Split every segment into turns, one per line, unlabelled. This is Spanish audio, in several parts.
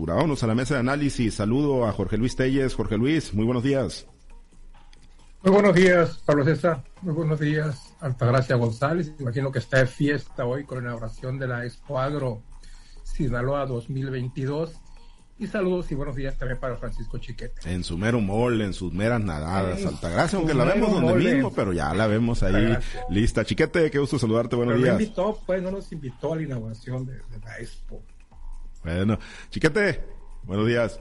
Vámonos a la mesa de análisis. Saludo a Jorge Luis Telles. Jorge Luis, muy buenos días.
Muy buenos días, Pablo César. Muy buenos días, Altagracia González. Imagino que está de fiesta hoy con la inauguración de la Expo Agro Sinaloa 2022. Y saludos y buenos días también para Francisco Chiquete.
En su mero mole, en sus meras nadadas, Altagracia, aunque la vemos donde mismo, pero ya la vemos ahí lista. Chiquete, qué gusto saludarte, buenos días.
No invitó, pues no nos invitó a la inauguración de la Expo.
Bueno, chiquete, buenos días.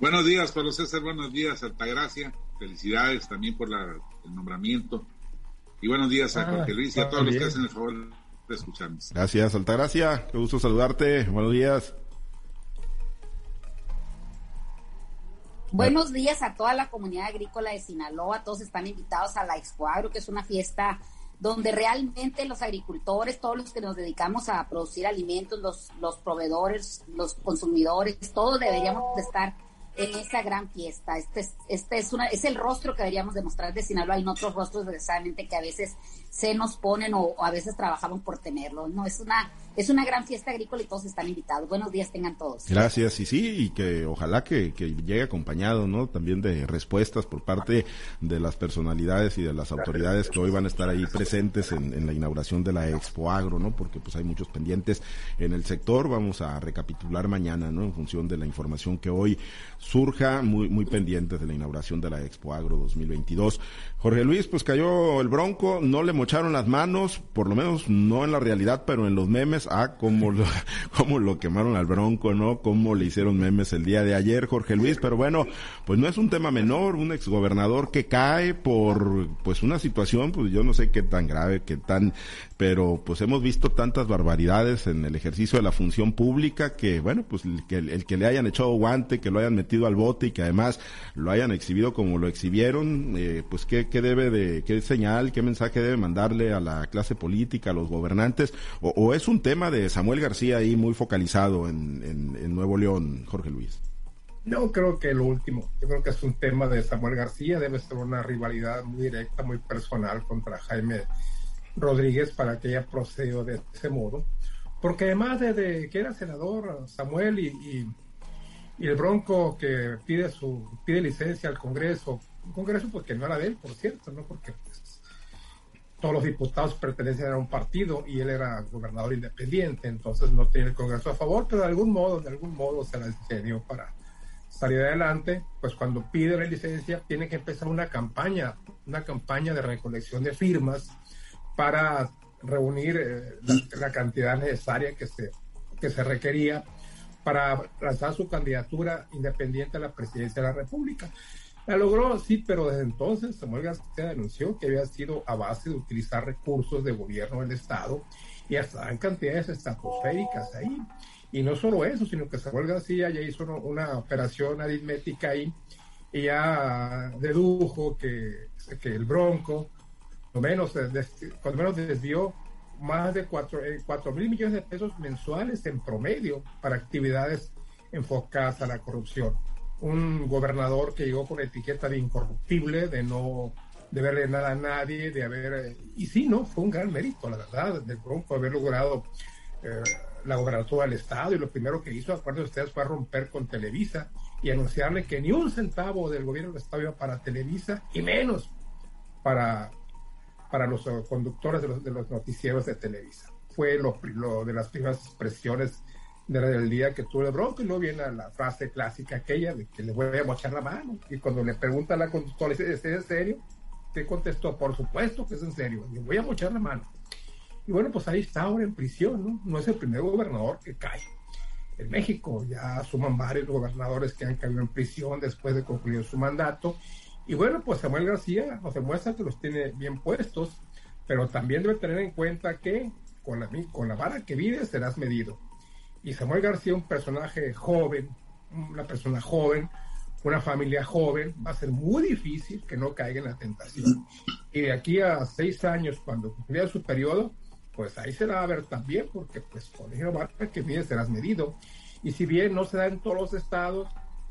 Buenos días, Pablo César, buenos días, Altagracia. Felicidades también por el nombramiento. Y buenos días a ah, Jorge Luis y a todos los que hacen el favor de escucharnos.
Gracias, Altagracia. Qué gusto saludarte. Buenos días.
Buenos días a toda la comunidad agrícola de Sinaloa. Todos están invitados a la Expo Agro, que es una fiesta donde realmente los agricultores, todos los que nos dedicamos a producir alimentos, los, los proveedores, los consumidores, todos deberíamos de estar en esa gran fiesta. Este es, este es, una, es el rostro que deberíamos demostrar de Sinaloa. Hay otros rostros, necesariamente, que a veces se nos ponen o, a veces trabajamos por tenerlo. No, es una, es una gran fiesta agrícola y todos están invitados. Buenos días tengan todos.
Gracias, y sí, y que ojalá que, que llegue acompañado, ¿no? También de respuestas por parte de las personalidades y de las autoridades que hoy van a estar ahí presentes en, en la inauguración de la Expo Agro, ¿no? Porque pues hay muchos pendientes en el sector. Vamos a recapitular mañana, ¿no? En función de la información que hoy surja, muy, muy pendientes de la inauguración de la Expo Agro 2022. Jorge Luis, pues cayó el bronco, no le mocharon las manos, por lo menos no en la realidad, pero en los memes, ah, cómo lo, cómo lo quemaron al bronco, ¿no? Cómo le hicieron memes el día de ayer, Jorge Luis, pero bueno, pues no es un tema menor, un exgobernador que cae por, pues una situación, pues yo no sé qué tan grave, qué tan, pero pues hemos visto tantas barbaridades en el ejercicio de la función pública que, bueno, pues el que, el que le hayan echado guante, que lo hayan metido al bote y que además lo hayan exhibido como lo exhibieron, eh, pues qué, qué debe de, qué señal, qué mensaje debe mandarle a la clase política, a los gobernantes, o, es un tema de Samuel García ahí muy focalizado en, en, Nuevo León, Jorge Luis.
No creo que lo último. Yo creo que es un tema de Samuel García. Debe ser una rivalidad muy directa, muy personal contra Jaime Rodríguez para que haya procedido de ese modo. Porque además de, que era senador Samuel y, y, el Bronco que pide su pide licencia al Congreso, un Congreso porque no era de él, por cierto, no porque pues, todos los diputados pertenecen a un partido y él era gobernador independiente, entonces no tiene el Congreso a favor, pero de algún modo, de algún modo se la enseñó para salir adelante, pues cuando pide la licencia tiene que empezar una campaña, una campaña de recolección de firmas para reunir eh, la, cantidad necesaria que se, que se requería para lanzar su candidatura independiente a la presidencia de la República. La logró, sí, pero desde entonces Samuel García denunció que había sido a base de utilizar recursos de gobierno del Estado y hasta en cantidades estratosféricas ahí. Y no solo eso, sino que Samuel García ya hizo una operación aritmética ahí y ya dedujo que, que el Bronco menos, cuando menos desvió más de 4 eh, mil millones de pesos mensuales en promedio para actividades enfocadas a la corrupción. Un gobernador que llegó con etiqueta de incorruptible, de no deberle nada a nadie, de haber... Eh, y sí, no, fue un gran mérito, la verdad, del Bronco haber logrado eh, la gobernatura del Estado y lo primero que hizo, acuerdo de ustedes, fue romper con Televisa y anunciarle que ni un centavo del gobierno del Estado iba para Televisa y menos para para los conductores de los, noticieros de Televisa. Fue lo, de las primeras expresiones del día que tuve el bronco y luego viene la frase clásica aquella de que le voy a mochar la mano. Y cuando le pregunta a la conductora, ¿es en serio? ¿Qué contestó? Por supuesto que es en serio. Le voy a mochar la mano. Y bueno, pues ahí está ahora en prisión, ¿no? No es el primer gobernador que cae. En México ya suman varios gobernadores que han caído en prisión después de concluir su mandato y bueno, pues Samuel García nos demuestra que los tiene bien puestos, pero también debe tener en cuenta que con la, con la vara que vives serás medido. Y Samuel García, un personaje joven, una persona joven, una familia joven, va a ser muy difícil que no caiga en la tentación. Y de aquí a seis años, cuando concluya su periodo, pues ahí se va a ver también, porque pues con vara que vives serás medido. Y si bien no se da en todos los estados,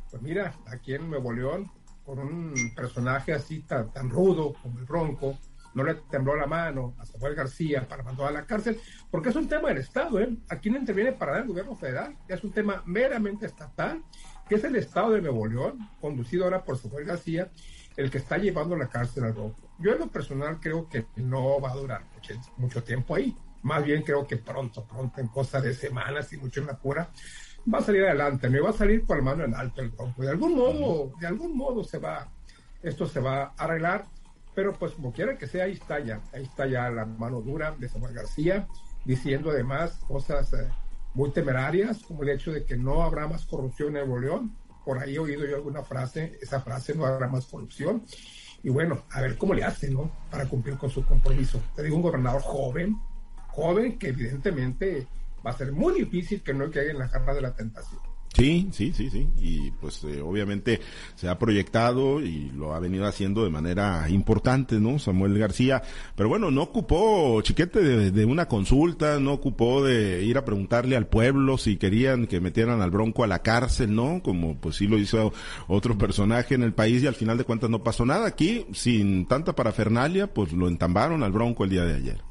pues mira, aquí en Nuevo León con un personaje así tan, tan rudo como el Bronco, no le tembló la mano a Samuel García para mandar a la cárcel, porque es un tema del Estado, ¿eh? Aquí no interviene para el gobierno federal, es un tema meramente estatal, que es el Estado de Nuevo León, conducido ahora por Samuel García, el que está llevando a la cárcel al Bronco. Yo en lo personal creo que no va a durar mucho, mucho tiempo ahí, más bien creo que pronto, pronto, en cosa de semanas y mucho en la cura, va a salir adelante, me va a salir con la mano en alto el Bronco. De algún modo, de algún modo se va, esto se va a arreglar pero pues como quiera que sea, ahí está ya, ahí está ya la mano dura de Samuel García, diciendo además cosas eh, muy temerarias, como el hecho de que no habrá más corrupción en Nuevo León. Por ahí he oído yo alguna frase, esa frase, no habrá más corrupción. Y bueno, a ver cómo le hace, ¿no? Para cumplir con su compromiso. Te digo, un gobernador joven, joven que evidentemente va a ser muy difícil que no caiga en la jarra de la tentación.
Sí, sí, sí, sí. Y pues eh, obviamente se ha proyectado y lo ha venido haciendo de manera importante, ¿no? Samuel García. Pero bueno, no ocupó chiquete de, una consulta, no ocupó de ir a preguntarle al pueblo si querían que metieran al bronco a la cárcel, ¿no? Como pues sí lo hizo otro personaje en el país y al final de cuentas no pasó nada. Aquí, sin tanta parafernalia, pues lo entambaron al bronco el día de ayer.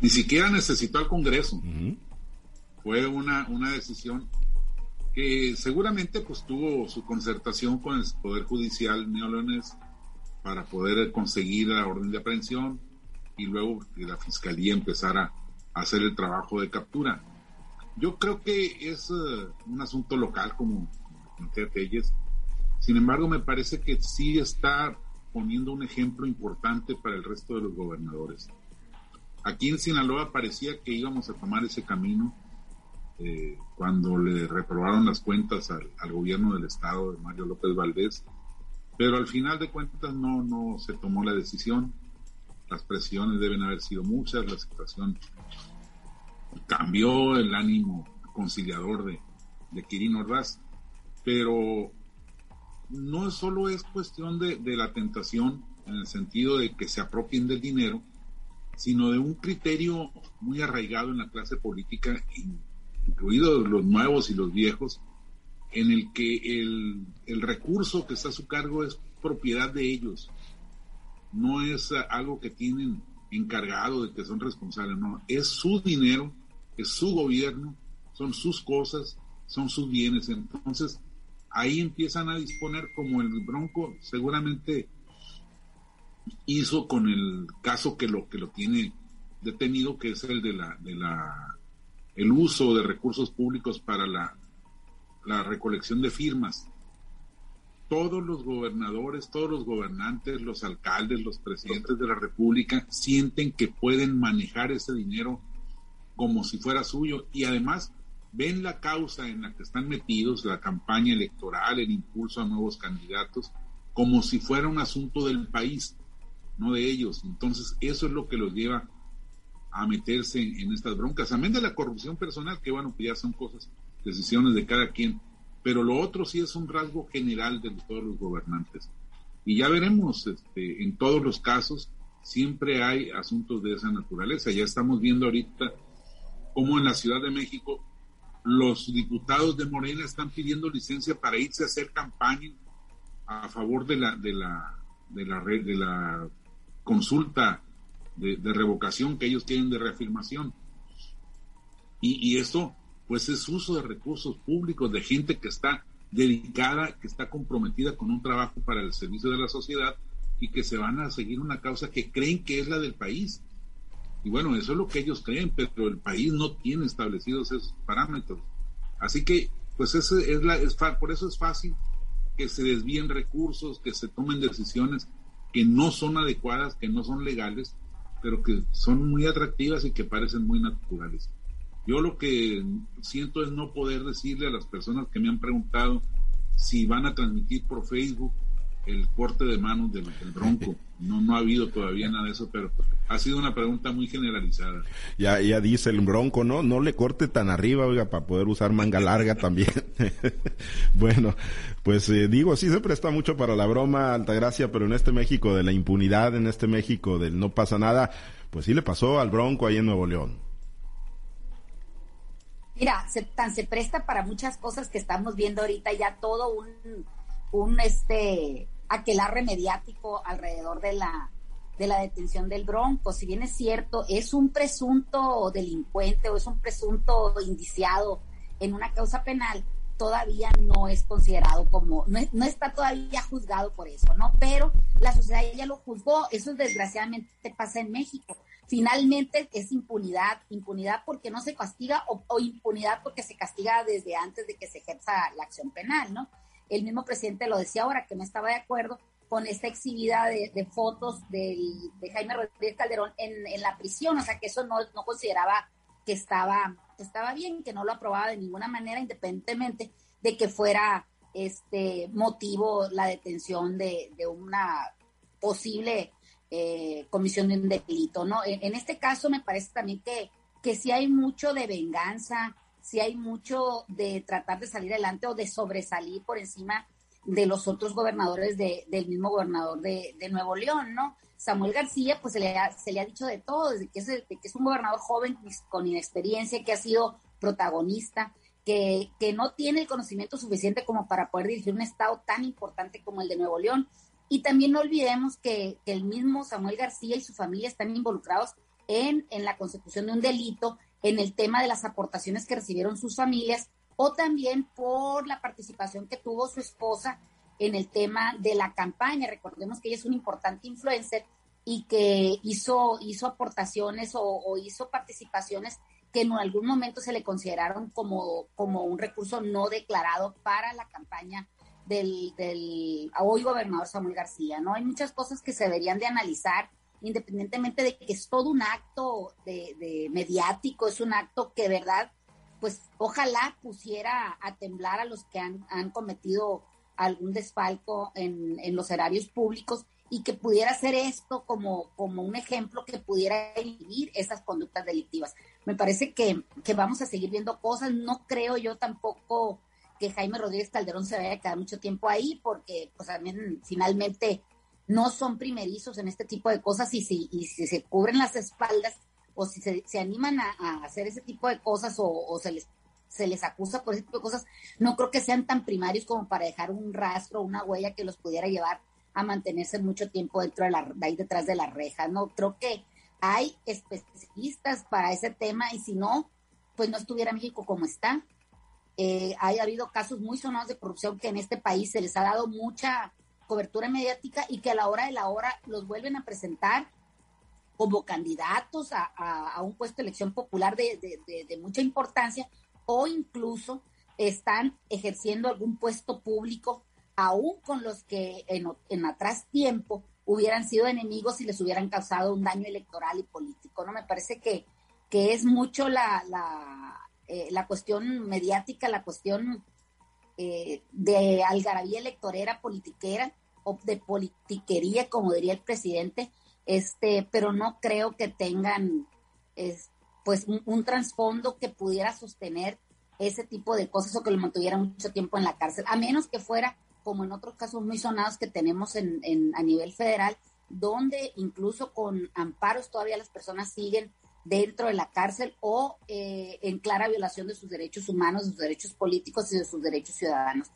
Ni siquiera necesitó al Congreso. Fue una, una decisión que seguramente pues tuvo su concertación con el Poder Judicial neoleonés para poder conseguir la orden de aprehensión y luego que la Fiscalía empezara a hacer el trabajo de captura. Yo creo que es eh, un asunto local como Telles. Sin embargo, me parece que sí está poniendo un ejemplo importante para el resto de los gobernadores. Aquí en Sinaloa parecía que íbamos a tomar ese camino eh, cuando le reprobaron las cuentas al, gobierno del estado de Mario López Valdés, pero al final de cuentas no, no se tomó la decisión. Las presiones deben haber sido muchas, la situación cambió el ánimo conciliador de, de Kirin Ordaz, pero no solo es cuestión de, de, la tentación en el sentido de que se apropien del dinero, sino de un criterio muy arraigado en la clase política en incluidos los nuevos y los viejos, en el que el, el recurso que está a su cargo es propiedad de ellos, no es algo que tienen encargado de que son responsables, no, es su dinero, es su gobierno, son sus cosas, son sus bienes. Entonces, ahí empiezan a disponer como el Bronco seguramente hizo con el caso que lo que lo tiene detenido, que es el de la de la el uso de recursos públicos para la, recolección de firmas. Todos los gobernadores, todos los gobernantes, los alcaldes, los presidentes de la República sienten que pueden manejar ese dinero como si fuera suyo y además ven la causa en la que están metidos, la campaña electoral, el impulso a nuevos candidatos, como si fuera un asunto del país, no de ellos. Entonces, eso es lo que los lleva a meterse en, estas broncas. Amén de la corrupción personal, que bueno, pues ya son cosas, decisiones de cada quien. Pero lo otro sí es un rasgo general de todos los gobernantes. Y ya veremos, este, en todos los casos, siempre hay asuntos de esa naturaleza. Ya estamos viendo ahorita cómo en la Ciudad de México los diputados de Morena están pidiendo licencia para irse a hacer campaña a favor de la de la de la de la consulta de, revocación que ellos tienen de reafirmación. Y, y esto, pues es uso de recursos públicos, de gente que está dedicada, que está comprometida con un trabajo para el servicio de la sociedad y que se van a seguir una causa que creen que es la del país. Y bueno, eso es lo que ellos creen, pero el país no tiene establecidos esos parámetros. Así que, pues ese es la, es, por eso es fácil que se desvíen recursos, que se tomen decisiones que no son adecuadas, que no son legales, pero que son muy atractivas y que parecen muy naturales. Yo lo que siento es no poder decirle a las personas que me han preguntado si van a transmitir por Facebook el corte de manos del, bronco. No, no ha habido todavía nada de eso, pero ha sido una pregunta muy generalizada.
Ya, ya dice el bronco, ¿no? No le corte tan arriba, oiga, para poder usar manga larga también. bueno, pues eh, digo, sí se presta mucho para la broma, Altagracia, pero en este México de la impunidad, en este México del no pasa nada, pues sí le pasó al bronco ahí en Nuevo León.
Mira, se, tan se presta para muchas cosas que estamos viendo ahorita ya todo un, un este aquelarre mediático alrededor de la de la detención del Bronco. Si bien es cierto, es un presunto delincuente o es un presunto indiciado en una causa penal, todavía no es considerado como, no, está todavía juzgado por eso, ¿no? Pero la sociedad ya lo juzgó, eso desgraciadamente pasa en México. Finalmente es impunidad, impunidad porque no se castiga o, impunidad porque se castiga desde antes de que se ejerza la acción penal, ¿no? El mismo presidente lo decía ahora que no estaba de acuerdo con esta exhibida de, fotos de Jaime Rodríguez Calderón en, la prisión, o sea que eso no, consideraba que estaba, estaba bien, que no lo aprobaba de ninguna manera, independientemente de que fuera este motivo la detención de, una posible eh, comisión de un delito, ¿no? En, este caso me parece también que, que sí hay mucho de venganza, sí hay mucho de tratar de salir adelante o de sobresalir por encima de los otros gobernadores de, del mismo gobernador de, Nuevo León, ¿no? Samuel García, pues se le ha, se le ha dicho de todo, desde que es, que es un gobernador joven con inexperiencia, que ha sido protagonista, que, que no tiene el conocimiento suficiente como para poder dirigir un estado tan importante como el de Nuevo León. Y también no olvidemos que, que el mismo Samuel García y su familia están involucrados en, en la consecución de un delito, en el tema de las aportaciones que recibieron sus familias o también por la participación que tuvo su esposa en el tema de la campaña. Recordemos que ella es un importante influencer y que hizo, hizo aportaciones o, hizo participaciones que en algún momento se le consideraron como, como un recurso no declarado para la campaña del, del hoy gobernador Samuel García, ¿no? Hay muchas cosas que se deberían de analizar, independientemente de que es todo un acto de mediático, es un acto que, verdad, pues ojalá pusiera a temblar a los que han, cometido algún desfalco en, los erarios públicos y que pudiera ser esto como, como un ejemplo que pudiera inhibir esas conductas delictivas. Me parece que, vamos a seguir viendo cosas. No creo yo tampoco que Jaime Rodríguez Calderón se vaya a quedar mucho tiempo ahí, porque pues también finalmente no son primerizos en este tipo de cosas y si, y si se cubren las espaldas o si se, animan a, hacer ese tipo de cosas o, se les se les acusa por ese tipo de cosas, no creo que sean tan primarios como para dejar un rastro, una huella que los pudiera llevar a mantenerse mucho tiempo dentro de la, ahí detrás de la reja, ¿no? Creo que hay especialistas para ese tema y si no, pues no estuviera México como está. Eh, hay habido casos muy sonados de corrupción que en este país se les ha dado mucha cobertura mediática y que a la hora de la hora los vuelven a presentar como candidatos a, un puesto de elección popular de, mucha importancia o incluso están ejerciendo algún puesto público aún con los que en, atrás tiempo hubieran sido enemigos y les hubieran causado un daño electoral y político. ¿no? Me parece que, que es mucho la, la, eh, cuestión mediática, la cuestión eh, de algarabía electorera, politiquera o de politiquería, como diría el presidente, este, pero no creo que tengan pues un, trasfondo que pudiera sostener ese tipo de cosas o que lo mantuviera mucho tiempo en la cárcel, a menos que fuera como en otros casos muy sonados que tenemos en, a nivel federal, donde incluso con amparos todavía las personas siguen dentro de la cárcel o eh, en clara violación de sus derechos humanos, de sus derechos políticos y de sus derechos ciudadanos.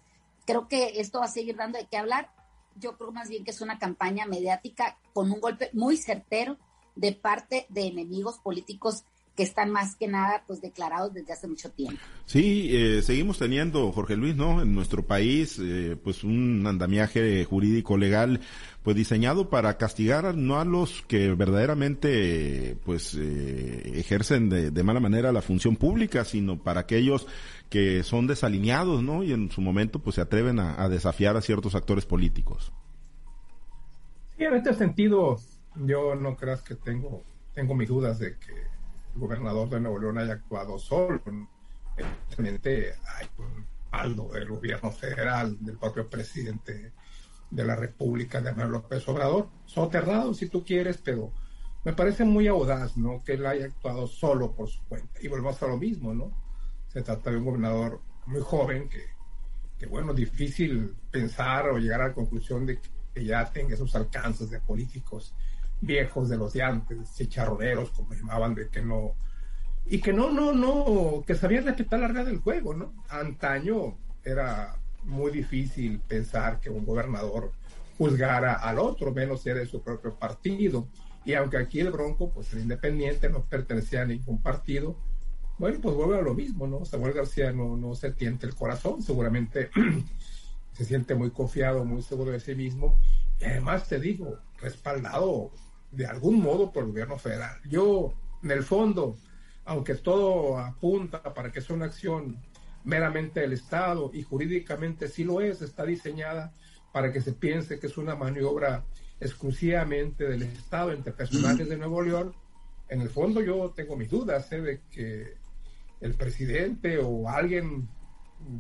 Creo que esto va a seguir dando de qué hablar yo creo más bien que es una campaña mediática con un golpe muy certero de parte de enemigos políticos que están más que nada pues declarados desde hace mucho tiempo.
Sí, eh, seguimos teniendo, Jorge Luis, ¿no? En nuestro país, eh, pues un andamiaje jurídico legal, pues diseñado para castigar no a los que verdaderamente, pues, eh, ejercen de, de, mala manera la función pública, sino para aquellos que son desalineados, ¿no? Y en su momento, pues, se atreven a, desafiar a ciertos actores políticos.
Sí, en este sentido, yo no creas que tengo, tengo mis dudas de que el gobernador de Nuevo León haya actuado solo. Evidentemente hay un aldo del gobierno federal, del propio presidente de la República, de Manuel López Obrador, soterrado si tú quieres, pero me parece muy audaz, ¿no? Que él haya actuado solo por su cuenta. Y volvemos a lo mismo, ¿no? Se trata de un gobernador muy joven que, que bueno, difícil pensar o llegar a la conclusión de que ya tenga esos alcances de políticos viejos de los de antes, chicharroneros, como llamaban, de que no, y que no, no, no, que sabían respetar la regla del juego, ¿no? Antaño era muy difícil pensar que un gobernador juzgar al otro, menos si era de su propio partido. Y aunque aquí el Bronco, pues el independiente, no pertenecía a ningún partido, bueno, pues vuelve a lo mismo, ¿no? Samuel García no, no se tiente el corazón, seguramente se siente muy confiado, muy seguro de sí mismo, y además te digo, respaldado de algún modo por el gobierno federal. Yo, en el fondo, aunque todo apunta para que sea una acción meramente del Estado y jurídicamente sí lo es, está diseñada para que se piense que es una maniobra exclusivamente del Estado entre personajes de Nuevo León, en el fondo yo tengo mis dudas ¿eh? de que el presidente o alguien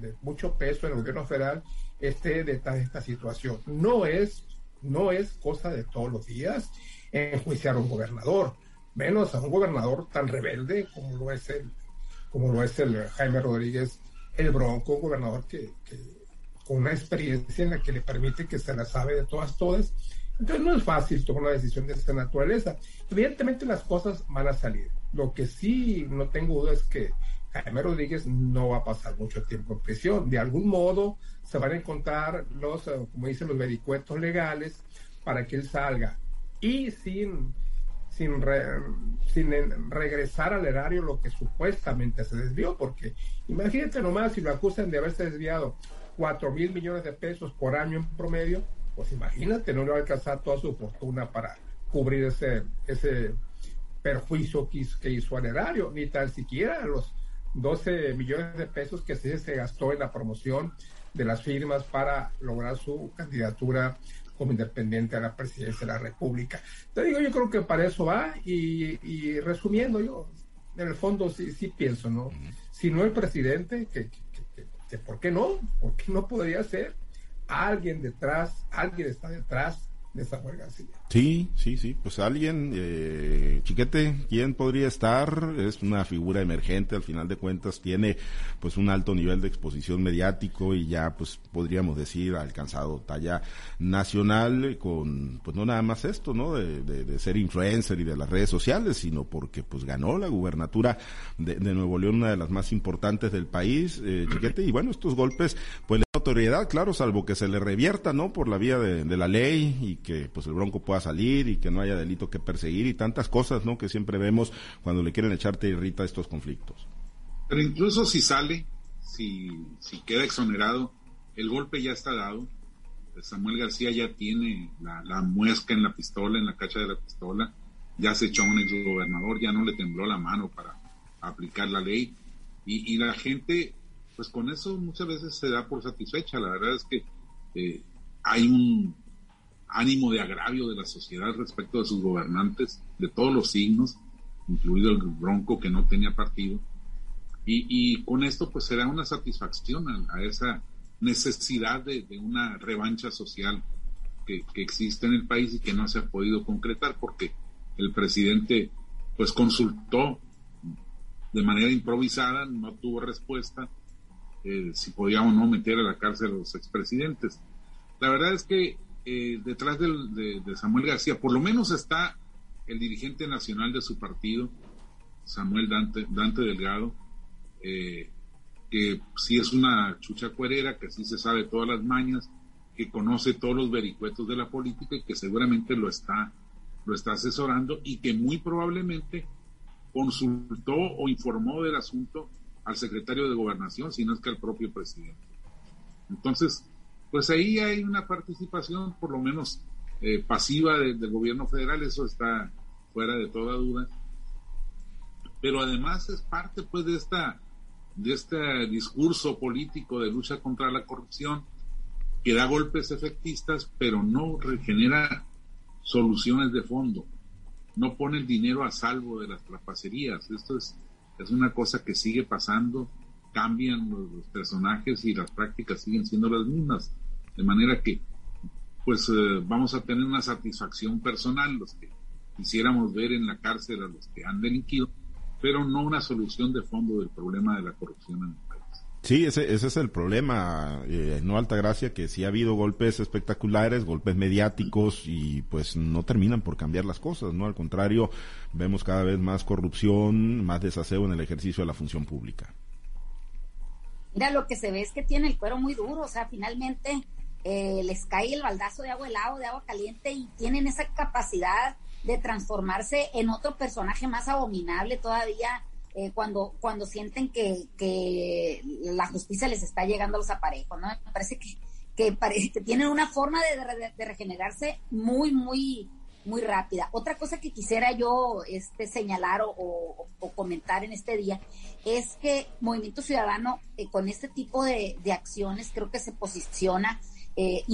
de mucho peso en el gobierno federal esté detrás de esta situación. No es, no es cosa de todos los días enjuiciar a un gobernador, menos a un gobernador tan rebelde como lo es el, como lo es el Jaime Rodríguez el Bronco, un gobernador que, con una experiencia en la que le permite que se la sabe de todas, todas. Entonces no es fácil tomar una decisión de esta naturaleza. Evidentemente las cosas van a salir. Lo que sí no tengo duda es que Jaime Rodríguez no va a pasar mucho tiempo en prisión. De algún modo se van a encontrar los, eh, como dicen, los vericuetos legales para que él salga. Y sin, sin, sin regresar al erario lo que supuestamente se desvió, porque imagínate nomás si lo acusan de haberse desviado 4 mil millones de pesos por año en promedio, pues imagínate, no le va a alcanzar toda su fortuna para cubrir ese, ese perjuicio que hizo, que hizo al erario, ni tan siquiera los 12 millones de pesos que se, se gastó en la promoción de las firmas para lograr su candidatura como independiente a la presidencia de la República. Te digo, yo creo que para eso va y, resumiendo, yo en el fondo sí, sí pienso, ¿no? Si no el presidente, que, que, ¿por qué no? ¿Por qué no podría ser? Alguien detrás, alguien está detrás de Samuel García.
Sí, sí, sí, pues alguien, eh, Chiquete, ¿quién podría estar? Es una figura emergente, al final de cuentas tiene pues un alto nivel de exposición mediático y ya pues podríamos decir ha alcanzado talla nacional con pues no nada más esto, ¿no? De, de, ser influencer y de las redes sociales, sino porque pues ganó la gubernatura de, Nuevo León, una de las más importantes del país, eh, Chiquete, y bueno, estos golpes pues autoridad, claro, salvo que se le revierta, ¿no? Por la vía de, la ley y que pues el Bronco pueda salir y que no haya delito que perseguir y tantas cosas, ¿no? Que siempre vemos cuando le quieren echarte irrita estos conflictos.
Pero incluso si sale, si, si queda exonerado, el golpe ya está dado. Samuel García ya tiene la, muesca en la pistola, en la cacha de la pistola. Ya se echó a un exgobernador, ya no le tembló la mano para aplicar la ley. Y la gente, pues con eso muchas veces se da por satisfecha. La verdad es que eh, hay un ánimo de agravio de la sociedad respecto de sus gobernantes de todos los signos, incluido el Bronco que no tenía partido. Y, con esto pues será una satisfacción a, esa necesidad de, una revancha social que, existe en el país y que no se ha podido concretar porque el presidente pues consultó de manera improvisada, no tuvo respuesta eh, si podía o no meter a la cárcel a los expresidentes. La verdad es que eh, detrás de, Samuel García, por lo menos está el dirigente nacional de su partido, Samuel Dante, Dante Delgado, eh, que sí es una chucha cuerera, que sí se sabe todas las mañas, que conoce todos los vericuetos de la política y que seguramente lo está, lo está asesorando y que muy probablemente consultó o informó del asunto al secretario de gobernación, si no es que al propio presidente. Entonces, pues ahí hay una participación por lo menos eh, pasiva del gobierno federal, eso está fuera de toda duda. Pero además es parte pues de esta de este discurso político de lucha contra la corrupción que da golpes efectistas, pero no genera soluciones de fondo, no pone el dinero a salvo de las trapacerías. Esto es, es una cosa que sigue pasando, cambian los personajes y las prácticas siguen siendo las mismas. De manera que, pues eh, vamos a tener una satisfacción personal los que quisiéramos ver en la cárcel a los que han delinquido, pero no una solución de fondo del problema de la corrupción.
Sí, ese, ese es el problema, eh, no alta gracia, que sí ha habido golpes espectaculares, golpes mediáticos y pues no terminan por cambiar las cosas, ¿no? Al contrario, vemos cada vez más corrupción, más desaseo en el ejercicio de la función pública.
Mira, lo que se ve es que tiene el cuero muy duro, o sea, finalmente eh, les cae el baldazo de agua helado, de agua caliente y tienen esa capacidad de transformarse en otro personaje más abominable todavía eh, cuando, cuando sienten que, que, la justicia les está llegando a los aparejos, ¿no? Me parece que, que, que tienen una forma de, regenerarse muy, muy, muy rápida. Otra cosa que quisiera yo este, señalar o, comentar en este día es que Movimiento Ciudadano eh, con este tipo de, de, acciones creo que se posiciona eh,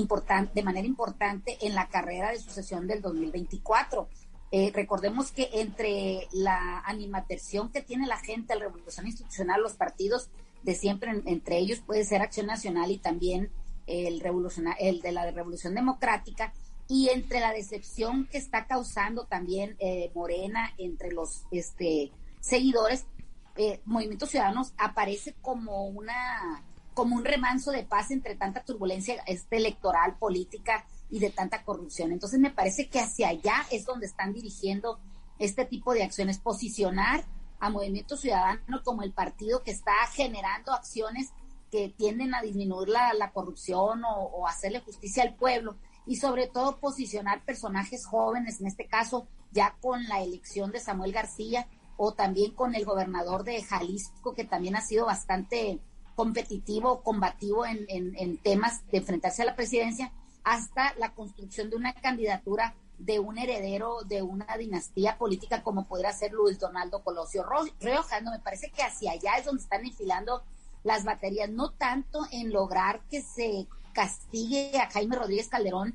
de manera importante en la carrera de sucesión del 2024. Eh, recordemos que entre la animaterción que tiene la gente, la revolución institucional, los partidos de siempre, entre ellos puede ser Acción Nacional y también el, el de la Revolución Democrática, y entre la decepción que está causando también eh, Morena entre los este, seguidores, eh, Movimientos Ciudadanos aparece como una como un remanso de paz entre tanta turbulencia este, electoral, política y de tanta corrupción. Entonces me parece que hacia allá es donde están dirigiendo este tipo de acciones, posicionar a Movimiento Ciudadano como el partido que está generando acciones que tienden a disminuir la, corrupción o, o, hacerle justicia al pueblo y sobre todo posicionar personajes jóvenes, en este caso ya con la elección de Samuel García o también con el gobernador de Jalisco, que también ha sido bastante competitivo, combativo en, en, temas de enfrentarse a la presidencia, hasta la construcción de una candidatura de un heredero de una dinastía política como podría ser Luis Donaldo Colosio Rioja. No, me parece que hacia allá es donde están enfilando las baterías, no tanto en lograr que se castigue a Jaime Rodríguez Calderón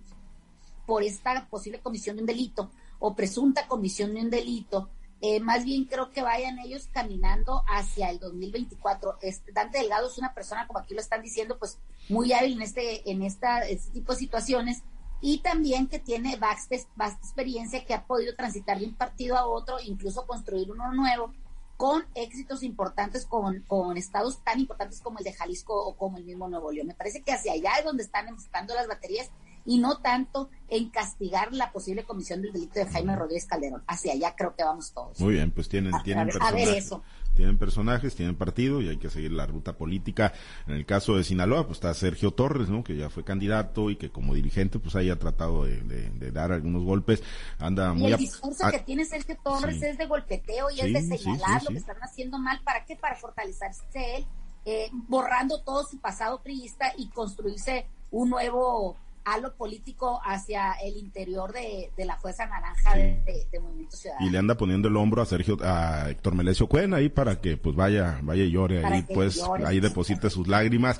por esta posible comisión de un delito o presunta comisión de un delito, eh, más bien creo que vayan ellos caminando hacia el 2024. Este, Dante Delgado es una persona, como aquí lo están diciendo, pues muy hábil en este, en esta, este tipo de situaciones y también que tiene vasta, vasta experiencia que ha podido transitar de un partido a otro, incluso construir uno nuevo con éxitos importantes con, con estados tan importantes como el de Jalisco o como el mismo Nuevo León. Me parece que hacia allá es donde están enfocando las baterías y no tanto en castigar la posible comisión del delito de Jaime Rodríguez Calderón. Hacia allá creo que vamos todos.
Muy bien, pues tienen, tienen personajes, tienen personajes, tienen partido y hay que seguir la ruta política. En el caso de Sinaloa, pues está Sergio Torres, ¿no? Que ya fue candidato y que como dirigente, pues haya tratado de, dar algunos golpes. Anda muy
el discurso que tiene Sergio Torres es de golpeteo y es de señalar lo que están haciendo mal. ¿Para qué? Para fortalecerse él, eh, borrando todo su pasado priista y construirse un nuevo a lo político hacia el interior de, la Fuerza Naranja de, Movimiento Ciudadano.
Y le anda poniendo el hombro a Sergio, a Héctor Melesio Cuen ahí para que pues vaya, vaya y llore ahí, pues ahí deposite sus lágrimas.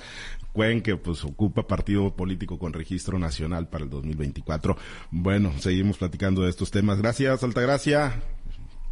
Cuen que pues ocupa partido político con registro nacional para el 2024. Bueno, seguimos platicando de estos temas. Gracias, Altagracia.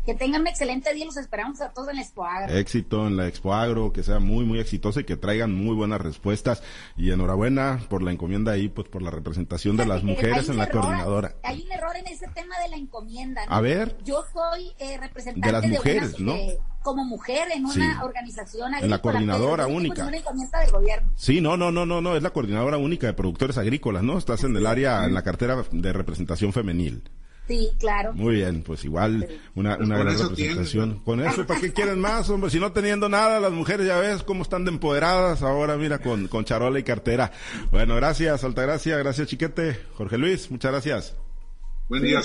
Que tengan un excelente día, los esperamos a todos en la Expo Agro.
Éxito en la Expo Agro, que sea muy, muy exitosa y que traigan muy buenas respuestas. Y enhorabuena por la encomienda ahí, pues por la representación de las mujeres en la coordinadora.
Hay un error en ese tema de la encomienda.
A ver.
Yo soy eh, representante
de las mujeres, ¿no?
como mujer en una organización agrícola.
En la coordinadora única.
Una encomienda del gobierno.
Sí, no, no, no, no, no, es la coordinadora única de productores agrícolas, ¿no? Estás en el área, en la cartera de representación femenil.
Sí, claro.
Muy bien, pues igual una, una gran representación. Con eso, ¿para qué quieren más, hombre? Si no teniendo nada, las mujeres ya ves cómo están de empoderadas ahora, mira, con, con charola y cartera. Bueno, gracias, Altagracia, gracias Chiquete. Jorge Luis, muchas gracias.
Buen día.